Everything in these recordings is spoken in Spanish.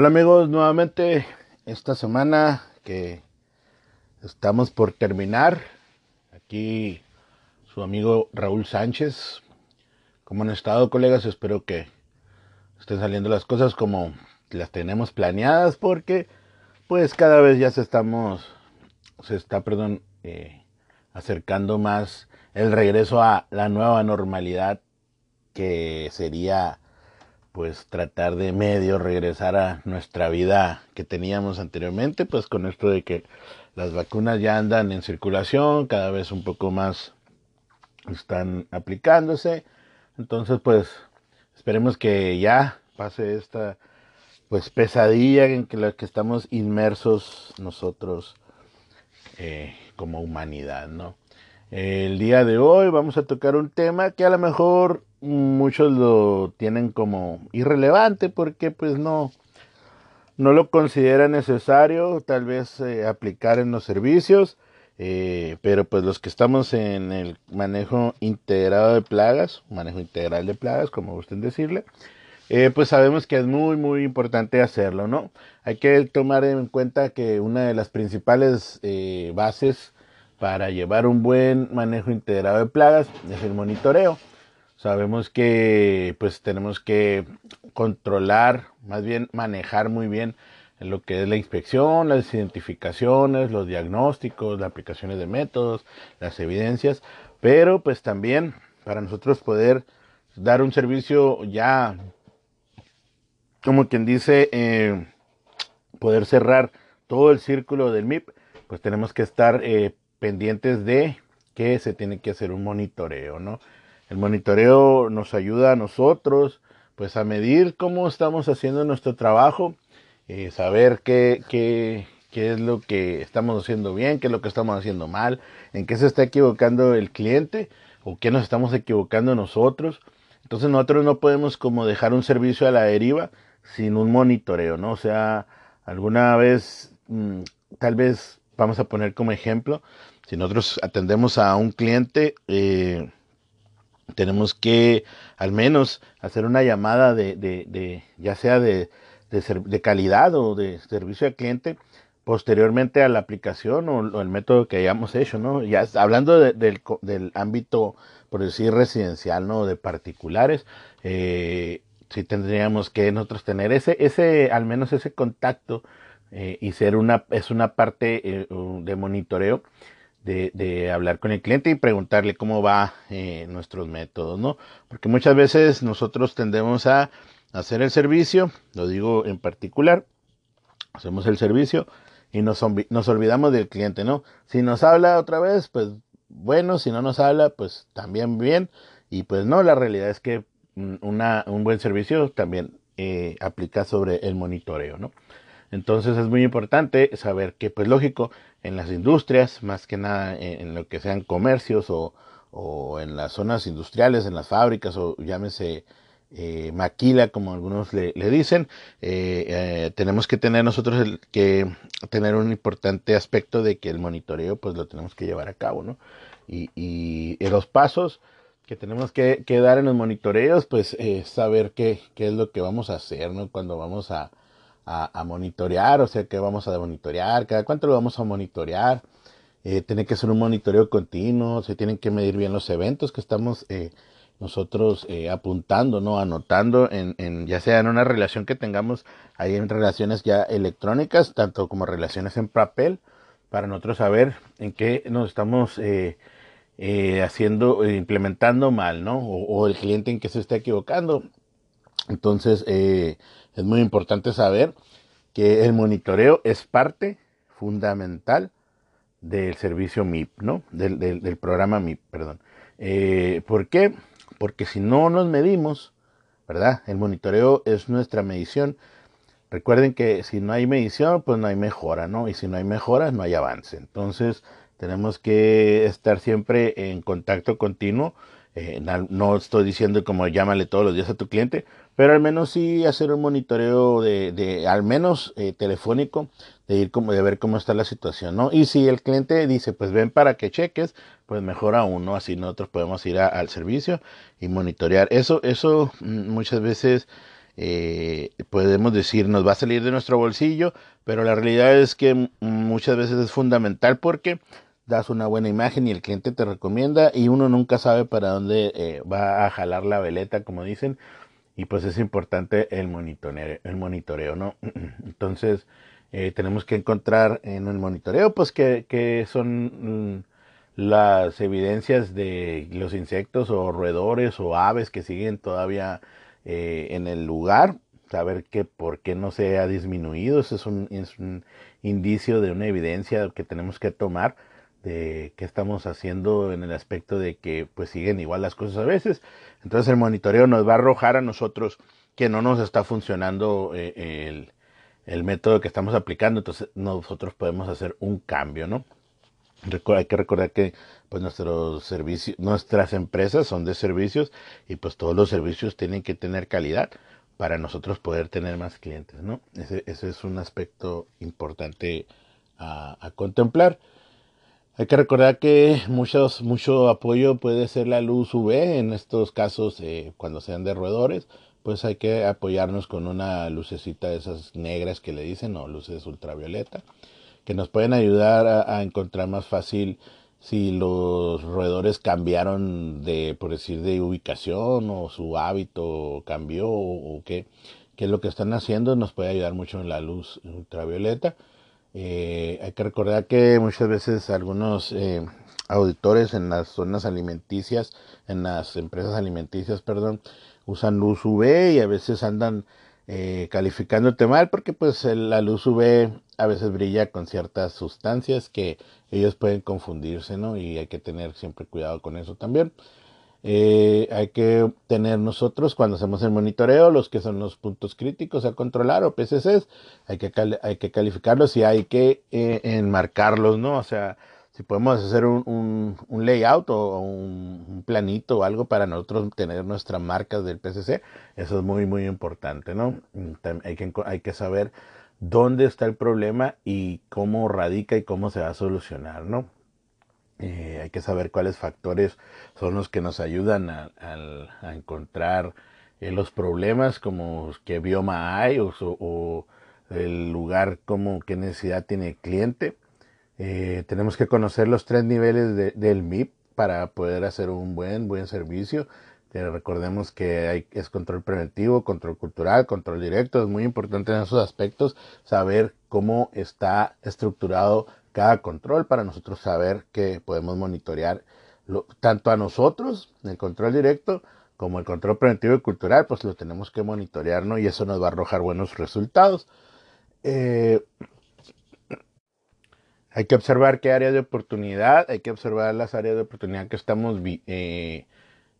Hola amigos, nuevamente esta semana que estamos por terminar, aquí su amigo Raúl Sánchez. ¿Cómo han estado colegas? Espero que estén saliendo las cosas como las tenemos planeadas porque pues cada vez ya se estamos, se está, eh, acercando más el regreso a la nueva normalidad que sería pues tratar de medio regresar a nuestra vida que teníamos anteriormente, pues con esto de que las vacunas ya andan en circulación, cada vez un poco más están aplicándose. Entonces, pues esperemos que ya pase esta pues pesadilla en que la que estamos inmersos nosotros eh, como humanidad, ¿no? El día de hoy vamos a tocar un tema que a lo mejor muchos lo tienen como irrelevante porque pues no, no lo considera necesario tal vez eh, aplicar en los servicios, eh, pero pues los que estamos en el manejo integrado de plagas, manejo integral de plagas, como gusten decirle, eh, pues sabemos que es muy muy importante hacerlo, ¿no? Hay que tomar en cuenta que una de las principales bases para llevar un buen manejo integrado de plagas es el monitoreo. Sabemos que pues tenemos que controlar, más bien manejar muy bien lo que es la inspección, las identificaciones, los diagnósticos, las aplicaciones de métodos, las evidencias, pero pues también para nosotros poder dar un servicio ya, como quien dice, eh, poder cerrar todo el círculo del MIP, pues tenemos que estar eh, pendientes de que se tiene que hacer un monitoreo, ¿no? El monitoreo nos ayuda a nosotros pues a medir cómo estamos haciendo nuestro trabajo, eh, saber qué, qué, qué, es lo que estamos haciendo bien, qué es lo que estamos haciendo mal, en qué se está equivocando el cliente o qué nos estamos equivocando nosotros. Entonces nosotros no podemos como dejar un servicio a la deriva sin un monitoreo, ¿no? O sea, alguna vez, mm, tal vez vamos a poner como ejemplo, si nosotros atendemos a un cliente, eh, tenemos que al menos hacer una llamada de, de, de ya sea de, de, calidad o de servicio al cliente posteriormente a la aplicación o, el método que hayamos hecho, ¿no? Ya hablando del, del ámbito, por decir, residencial, ¿no? De particulares, eh, sí tendríamos que nosotros tener ese, ese, al menos ese contacto eh, y ser una, es una parte eh, de monitoreo de, hablar con el cliente y preguntarle cómo va eh, nuestros métodos, ¿no? Porque muchas veces nosotros tendemos a hacer el servicio, lo digo en particular, hacemos el servicio y nos, nos olvidamos del cliente, ¿no? Si nos habla otra vez, pues bueno, si no nos habla, pues también bien, y pues no, la realidad es que una, un buen servicio también eh, aplica sobre el monitoreo, ¿no? Entonces es muy importante saber que, pues lógico, en las industrias, más que nada en, lo que sean comercios o, en las zonas industriales, en las fábricas o llámese eh, maquila, como algunos le, dicen, eh, eh, tenemos que tener nosotros el, que tener un importante aspecto de que el monitoreo pues lo tenemos que llevar a cabo, ¿no? Y, y, los pasos que tenemos que, que, dar en los monitoreos, pues saber qué, qué es lo que vamos a hacer, ¿no? Cuando vamos a, a, monitorear, o sea que vamos a monitorear, cada cuánto lo vamos a monitorear, eh, tiene que ser un monitoreo continuo, se tienen que medir bien los eventos que estamos eh, nosotros eh, apuntando, ¿no? Anotando en, en, ya sea en una relación que tengamos ahí en relaciones ya electrónicas, tanto como relaciones en papel, para nosotros saber en qué nos estamos eh, eh, haciendo, implementando mal, ¿no? O, o, el cliente en qué se está equivocando. Entonces, eh, es muy importante saber que el monitoreo es parte fundamental del servicio MIP, ¿no? Del, del, programa MIP, perdón. Eh, ¿Por qué? Porque si no nos medimos, ¿verdad? El monitoreo es nuestra medición. Recuerden que si no hay medición, pues no hay mejora, ¿no? Y si no hay mejora, no hay avance. Entonces, tenemos que estar siempre en contacto continuo eh, no estoy diciendo como llámale todos los días a tu cliente, pero al menos sí hacer un monitoreo de, de al menos eh, telefónico, de ir como de ver cómo está la situación, ¿no? Y si el cliente dice, pues ven para que cheques, pues mejor aún, ¿no? Así nosotros podemos ir al servicio y monitorear. Eso, eso mm, muchas veces eh, podemos decir nos va a salir de nuestro bolsillo, pero la realidad es que muchas veces es fundamental porque das una buena imagen y el cliente te recomienda y uno nunca sabe para dónde eh, va a jalar la veleta, como dicen, y pues es importante el monitoreo, el monitoreo ¿no? Entonces, eh, tenemos que encontrar en el monitoreo, pues, que, que son mm, las evidencias de los insectos o roedores o aves que siguen todavía eh, en el lugar, saber que por qué no se ha disminuido, eso es un, es un indicio de una evidencia que tenemos que tomar de qué estamos haciendo en el aspecto de que pues siguen igual las cosas a veces. Entonces el monitoreo nos va a arrojar a nosotros que no nos está funcionando eh, el, el método que estamos aplicando, entonces nosotros podemos hacer un cambio, ¿no? Hay que recordar que pues nuestros servicios, nuestras empresas son de servicios y pues todos los servicios tienen que tener calidad para nosotros poder tener más clientes, ¿no? Ese, ese es un aspecto importante a, contemplar. Hay que recordar que muchos, mucho apoyo puede ser la luz UV en estos casos eh, cuando sean de roedores, pues hay que apoyarnos con una lucecita de esas negras que le dicen o luces ultravioleta que nos pueden ayudar a, encontrar más fácil si los roedores cambiaron de, por decir, de ubicación o su hábito cambió o, qué, qué, es lo que están haciendo, nos puede ayudar mucho en la luz ultravioleta. Eh, hay que recordar que muchas veces algunos eh, auditores en las zonas alimenticias, en las empresas alimenticias, perdón, usan luz UV y a veces andan eh, calificándote mal porque pues la luz UV a veces brilla con ciertas sustancias que ellos pueden confundirse, ¿no? Y hay que tener siempre cuidado con eso también. Eh, hay que tener nosotros cuando hacemos el monitoreo los que son los puntos críticos a controlar o PCCs, hay que, hay que calificarlos y hay que eh, enmarcarlos, ¿no? O sea, si podemos hacer un, un, layout o un, planito o algo para nosotros tener nuestras marcas del PCC, eso es muy, muy importante, ¿no? Hay que, hay que saber dónde está el problema y cómo radica y cómo se va a solucionar, ¿no? Eh, hay que saber cuáles factores son los que nos ayudan a, encontrar eh, los problemas, como qué bioma hay o, el lugar, como qué necesidad tiene el cliente eh, tenemos que conocer los tres niveles del MIP para poder hacer un buen, buen servicio. Recordemos que hay, es control preventivo, control cultural, control directo. Es muy importante en esos aspectos saber cómo está estructurado cada control para nosotros saber que podemos monitorear tanto a nosotros, el control directo, como el control preventivo y cultural, pues lo tenemos que monitorear, ¿no? Y eso nos va a arrojar buenos resultados. Eh, hay que observar qué áreas de oportunidad, hay que observar las áreas de oportunidad que estamos eh,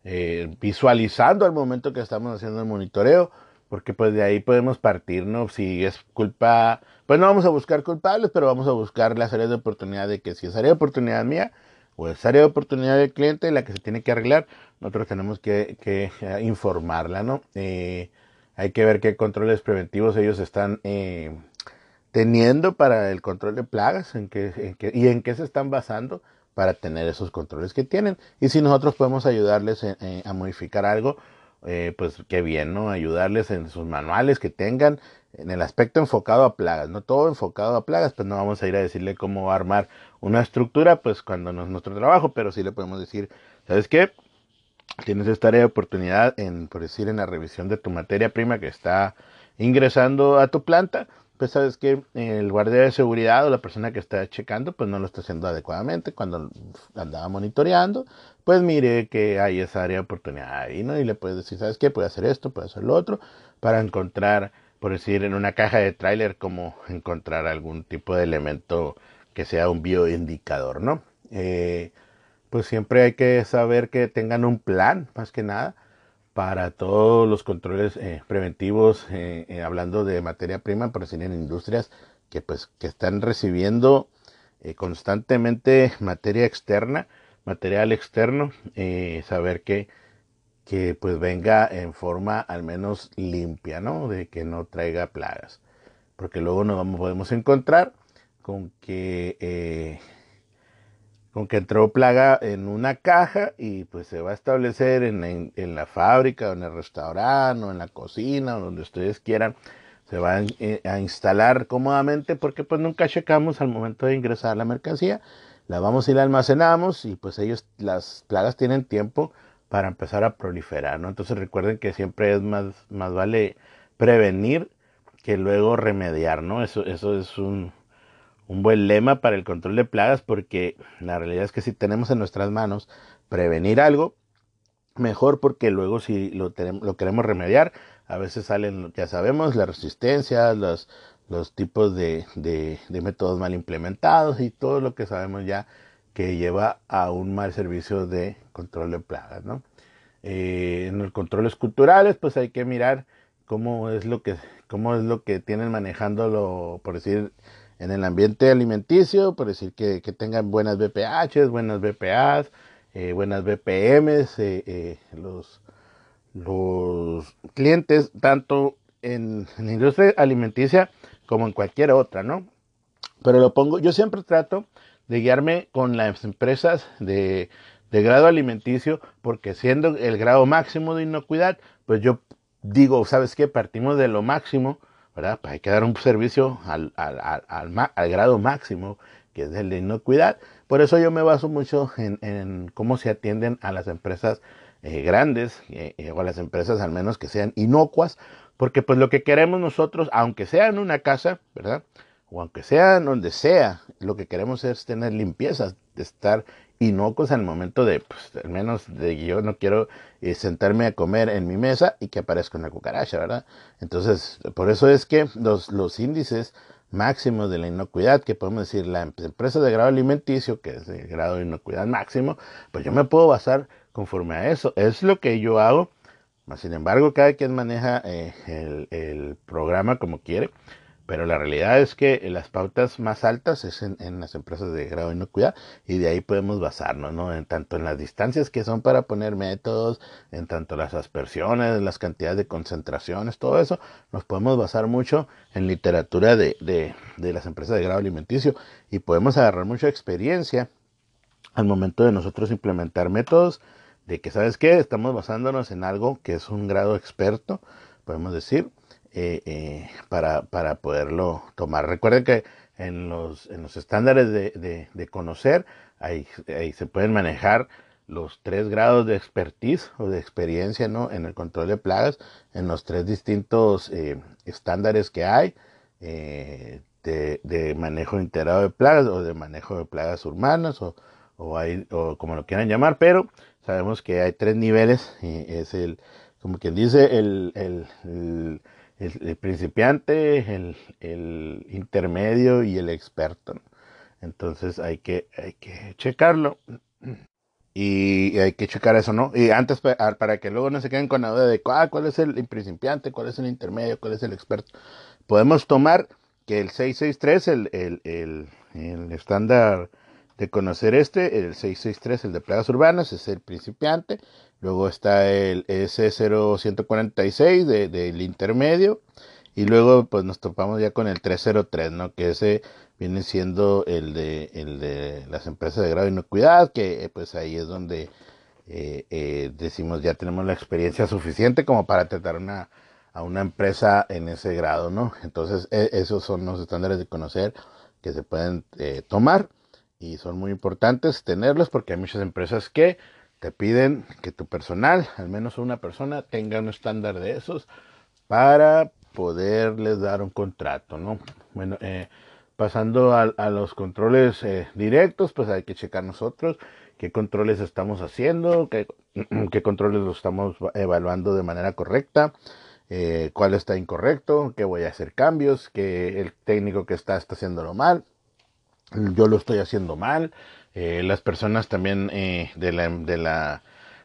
eh, visualizando al momento que estamos haciendo el monitoreo, porque pues de ahí podemos partir, ¿no? Si es culpa, pues no vamos a buscar culpables, pero vamos a buscar las áreas de oportunidad de que si es área de oportunidad mía o es área de oportunidad del cliente la que se tiene que arreglar, nosotros tenemos que, que eh, informarla, ¿no? hay que ver qué controles preventivos ellos están teniendo para el control de plagas en qué, y en qué se están basando para tener esos controles que tienen. Y si nosotros podemos ayudarles a modificar algo, eh, pues qué bien, ¿no? Ayudarles en sus manuales que tengan en el aspecto enfocado a plagas, no todo enfocado a plagas, pues no vamos a ir a decirle cómo armar una estructura, pues cuando no es nuestro trabajo, pero sí le podemos decir, ¿sabes qué? Tienes esta área de oportunidad en, por decir, en la revisión de tu materia prima que está ingresando a tu planta, pues sabes que el guardia de seguridad o la persona que está checando, pues no lo está haciendo adecuadamente. Cuando andaba monitoreando, pues mire que hay esa área de oportunidad ahí, ¿no? Y le puedes decir, ¿sabes qué? Puede hacer esto, puede hacer lo otro, para encontrar, por decir, en una caja de tráiler, como encontrar algún tipo de elemento que sea un bioindicador, ¿no? Eh, pues siempre hay que saber que tengan un plan, más que nada, para todos los controles eh, preventivos, eh, eh, hablando de materia prima, por decir en industrias que pues que están recibiendo constantemente materia externa, material externo, saber que, que pues venga en forma al menos limpia, ¿no? De que no traiga plagas, porque luego nos vamos, podemos encontrar con que con que entró plaga en una caja y pues se va a establecer en, en, la fábrica en el restaurante o en la cocina o donde ustedes quieran. Se eh, a instalar cómodamente porque pues nunca checamos al momento de ingresar la mercancía la vamos y la almacenamos y pues ellos las plagas tienen tiempo para empezar a proliferar no entonces recuerden que siempre es más más vale prevenir que luego remediar no eso eso es un un buen lema para el control de plagas porque la realidad es que si tenemos en nuestras manos prevenir algo, mejor porque luego si lo, tenemos, lo queremos remediar, a veces salen, ya sabemos, las resistencias, los, los tipos de, de, métodos mal implementados y todo lo que sabemos ya que lleva a un mal servicio de control de plagas. ¿no? Eh, en los controles culturales, pues hay que mirar cómo es lo que, cómo es lo que tienen manejándolo, por decir, en el ambiente alimenticio, por decir que, tengan buenas BPHs, buenas BPAs, eh, buenas BPMs, eh, los, los clientes, tanto en, la industria alimenticia como en cualquier otra, ¿no? Pero lo pongo, yo siempre trato de guiarme con las empresas de, de grado alimenticio, porque siendo el grado máximo de inocuidad, pues yo digo, ¿sabes qué? Partimos de lo máximo ¿verdad? Pues hay que dar un servicio al, al, grado máximo, que es el de inocuidad. Por eso yo me baso mucho en, en cómo se atienden a las empresas eh, grandes eh, eh, o a las empresas al menos que sean inocuas, porque pues lo que queremos nosotros, aunque sea en una casa, ¿verdad? O aunque sea donde sea, lo que queremos es tener limpieza, estar inocuos al momento de, pues, al menos de yo no quiero eh, sentarme a comer en mi mesa y que aparezca una cucaracha, ¿verdad? Entonces, por eso es que los, los índices máximos de la inocuidad, que podemos decir la empresa de grado alimenticio, que es de grado de inocuidad máximo, pues yo me puedo basar conforme a eso. Es lo que yo hago. Sin embargo, cada quien maneja eh, el, el programa como quiere. Pero la realidad es que las pautas más altas es en, las empresas de grado de inocuidad y de ahí podemos basarnos, ¿no? En tanto en las distancias que son para poner métodos, en tanto las aspersiones, las cantidades de concentraciones, todo eso, nos podemos basar mucho en literatura de, de, de las empresas de grado alimenticio y podemos agarrar mucha experiencia al momento de nosotros implementar métodos de que, ¿sabes qué? Estamos basándonos en algo que es un grado experto, podemos decir, eh, eh, para, para, poderlo tomar. Recuerden que en los, en los estándares de, de, conocer, ahí, ahí, se pueden manejar los tres grados de expertise o de experiencia ¿no? en el control de plagas, en los tres distintos eh, estándares que hay de, de, manejo integrado de plagas o de manejo de plagas urbanas o, o, hay, o como lo quieran llamar, pero sabemos que hay tres niveles, es el, como quien dice, el, el el, principiante, el, intermedio y el experto. Entonces hay que, hay que checarlo. Y hay que checar eso, ¿no? Y antes, para que luego no se queden con la duda de ah, cuál es el principiante, cuál es el intermedio, cuál es el experto, podemos tomar que el 663, el, el, el, el estándar de conocer este, el 663, el de plagas urbanas, es el principiante, Luego está el S0146 de, del intermedio. Y luego pues nos topamos ya con el 303, ¿no? Que ese viene siendo el de, el de las empresas de grado de inocuidad, que pues ahí es donde eh, eh, decimos ya tenemos la experiencia suficiente como para tratar una, a una empresa en ese grado, ¿no? Entonces e, esos son los estándares de conocer que se pueden eh, tomar y son muy importantes tenerlos porque hay muchas empresas que te piden que tu personal, al menos una persona, tenga un estándar de esos para poderles dar un contrato, ¿no? Bueno, eh, pasando a, los controles eh, directos, pues hay que checar nosotros qué controles estamos haciendo, qué, qué controles los estamos evaluando de manera correcta, eh, cuál está incorrecto, qué voy a hacer cambios, que el técnico que está está haciéndolo mal, yo lo estoy haciendo mal, eh, las personas también eh, de la,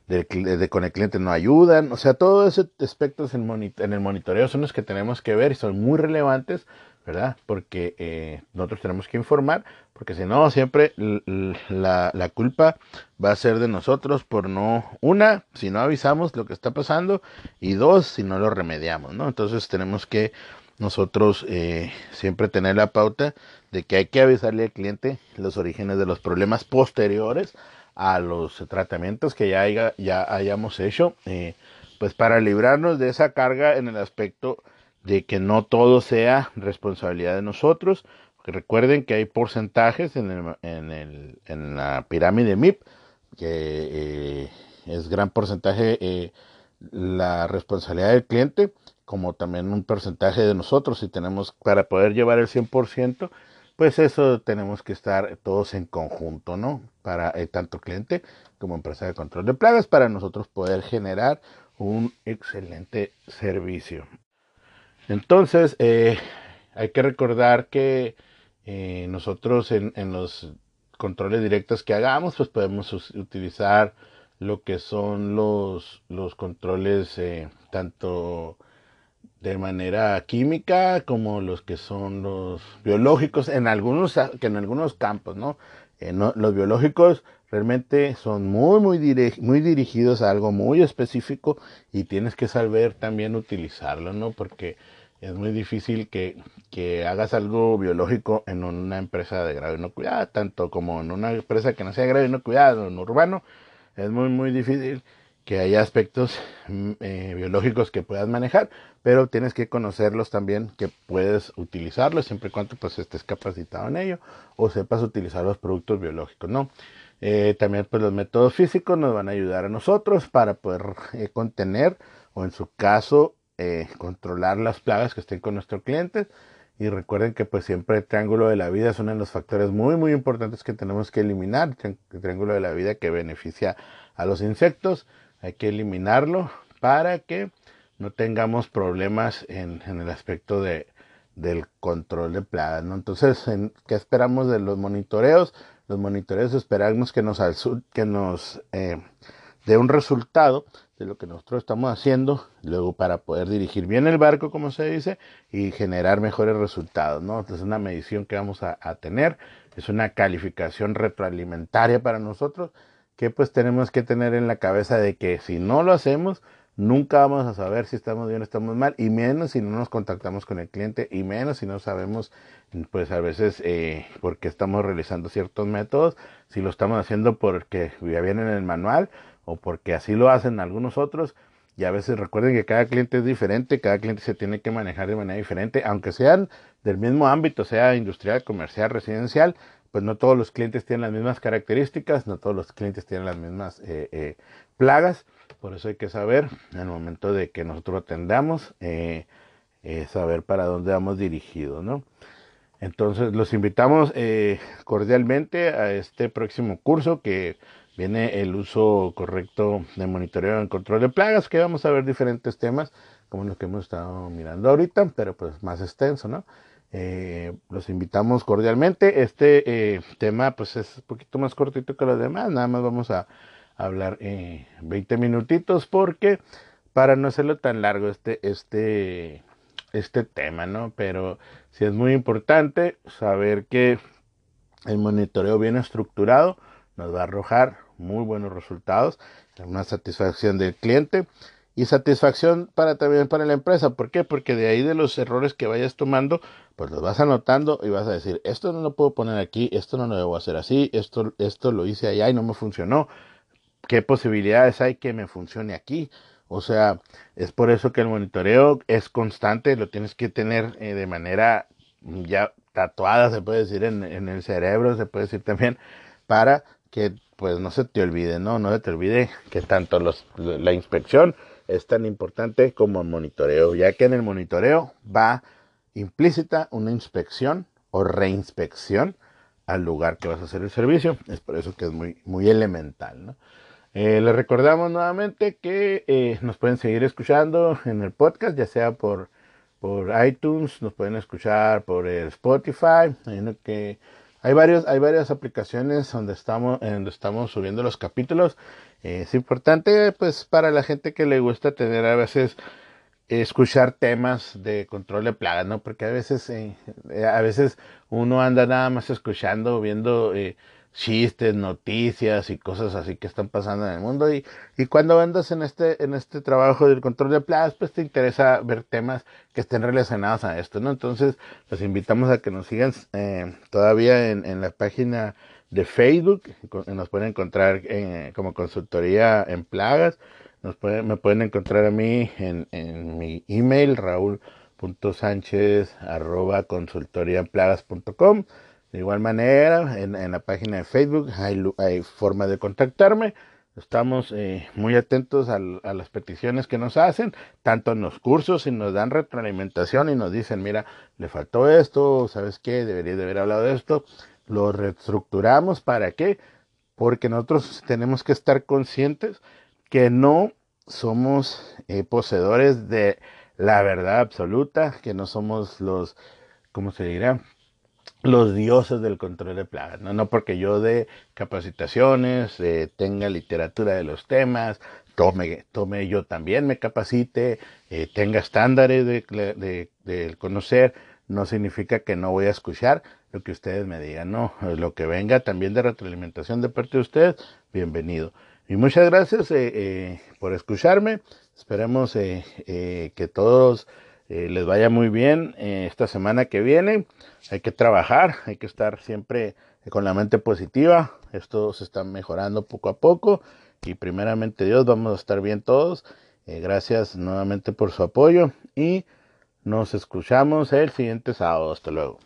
de con el cliente no ayudan, o sea, todos esos aspectos en, en, el monitoreo son los que tenemos que ver y son muy relevantes, ¿verdad? Porque eh, nosotros tenemos que informar, porque si no, siempre la, la culpa va a ser de nosotros por no, una, si no avisamos lo que está pasando, y dos, si no lo remediamos, ¿no? Entonces tenemos que nosotros eh, siempre tener la pauta de que hay que avisarle al cliente los orígenes de los problemas posteriores a los tratamientos que ya, ya hayamos hecho, eh, pues para librarnos de esa carga en el aspecto de que no todo sea responsabilidad de nosotros. Recuerden que hay porcentajes en, el, en, el, en la pirámide MIP, que eh, es gran porcentaje eh, la responsabilidad del cliente, como también un porcentaje de nosotros. Si tenemos para poder llevar el 100%, pues eso tenemos que estar todos en conjunto, ¿no? Para eh, tanto cliente como empresa de control de plagas, para nosotros poder generar un excelente servicio. Entonces, eh, hay que recordar que eh, nosotros en, los controles directos que hagamos, pues podemos utilizar lo que son los, los controles tanto de manera química como los que son los biológicos en algunos que en algunos campos no, los biológicos realmente son muy, muy, muy dirigidos a algo muy específico y tienes que saber también utilizarlo, ¿no? Porque es muy difícil que, que hagas algo biológico en una empresa de grado inocuidad, tanto como en una empresa que no sea grado inocuidad en urbano, es muy, muy difícil que haya aspectos mm, eh, biológicos que puedas manejar, pero tienes que conocerlos también, que puedes utilizarlos siempre y cuando pues estés capacitado en ello o sepas utilizar los productos biológicos, ¿no? Eh, también pues los métodos físicos nos van a ayudar a nosotros para poder eh, contener o en su caso controlar las plagas que estén con nuestros clientes. Y recuerden que pues siempre el triángulo de la vida es uno de los factores muy muy importantes que tenemos que eliminar. El triángulo de la vida que beneficia a los insectos. Hay que eliminarlo para que no tengamos problemas en, en el aspecto de, del control de plagas. ¿no? Entonces, ¿qué esperamos de los monitoreos? los monitoreos esperamos que nos, que nos eh, dé un resultado de lo que nosotros estamos haciendo, luego para poder dirigir bien el barco, como se dice, y generar mejores resultados, ¿no? Es una medición que vamos a, a tener, es una calificación retroalimentaria para nosotros, que pues tenemos que tener en la cabeza de que si no lo hacemos, nunca vamos a saber si estamos bien o estamos mal, y menos si no nos contactamos con el cliente, y menos si no sabemos, pues a veces, eh, porque estamos realizando ciertos métodos, si lo estamos haciendo porque ya viene en el manual, o porque así lo hacen algunos otros, y a veces recuerden que cada cliente es diferente, cada cliente se tiene que manejar de manera diferente, aunque sean del mismo ámbito, sea industrial, comercial, residencial, pues no todos los clientes tienen las mismas características, no todos los clientes tienen las mismas eh, eh, plagas, por eso hay que saber, en el momento de que nosotros atendamos, eh, saber para dónde vamos dirigidos, ¿no? Entonces, los invitamos cordialmente a este próximo curso que viene el uso correcto de monitoreo y control de plagas, que vamos a ver diferentes temas, como los que hemos estado mirando ahorita, pero pues más extenso, ¿no? Los invitamos cordialmente. Este tema pues es un poquito más cortito que los demás, nada más vamos a hablar eh, 20 minutitos porque para no hacerlo tan largo este, este, este tema, ¿no? Pero sí es muy importante saber que el monitoreo bien estructurado nos va a arrojar muy buenos resultados, una satisfacción del cliente y satisfacción para también para la empresa. ¿Por qué? Porque de ahí de los errores que vayas tomando, pues los vas anotando y vas a decir, esto no lo puedo poner aquí, esto no lo debo hacer así, esto, esto lo hice allá y no me funcionó qué posibilidades hay que me funcione aquí. O sea, es por eso que el monitoreo es constante, lo tienes que tener eh, de manera ya tatuada, se puede decir, en, en, el cerebro, se puede decir también, para que pues no se te olvide, ¿no? No se te olvide que tanto los, la inspección es tan importante como el monitoreo, ya que en el monitoreo va implícita una inspección o reinspección al lugar que vas a hacer el servicio. Es por eso que es muy, muy elemental. Eh, les recordamos nuevamente que eh, nos pueden seguir escuchando en el podcast, ya sea por, por iTunes, nos pueden escuchar por Spotify, que hay, varios, hay varias aplicaciones donde estamos, donde estamos subiendo los capítulos. Eh, es importante pues para la gente que le gusta tener a veces escuchar temas de control de plagas, ¿no? Porque a veces, a veces uno anda nada más escuchando, viendo chistes, noticias y cosas así que están pasando en el mundo. Y, y cuando andas en este, en este trabajo del control de plagas, pues te interesa ver temas que estén relacionados a esto, ¿no? Entonces, los invitamos a que nos sigan eh, todavía en, en, la página de Facebook, nos pueden encontrar en, como consultoría en plagas, nos pueden, me pueden encontrar a mí en, en mi email, raúl.sánchez arroba consultoriaplagas.com de igual manera, en, la página de Facebook hay, forma de contactarme. Estamos eh, muy atentos a, a, las peticiones que nos hacen, tanto en los cursos y nos dan retroalimentación y nos dicen, mira, le faltó esto, ¿sabes qué? Debería de haber hablado de esto. Lo reestructuramos, ¿para qué? Porque nosotros tenemos que estar conscientes que no somos eh, poseedores de la verdad absoluta, que no somos los, ¿cómo se dirá? Los dioses del control de plagas, ¿no? No porque yo dé capacitaciones, eh, tenga literatura de los temas, tome, tome yo también me capacite, eh, tenga estándares de, de, de, conocer, no significa que no voy a escuchar lo que ustedes me digan, no, lo que venga también de retroalimentación de parte de ustedes, bienvenido. Y muchas gracias eh, eh por escucharme, esperemos eh, eh, que todos eh, les vaya muy bien eh, esta semana que viene. Hay que trabajar, hay que estar siempre con la mente positiva. Esto se está mejorando poco a poco y primeramente Dios vamos a estar bien todos. Eh, gracias nuevamente por su apoyo y nos escuchamos el siguiente sábado. Hasta luego.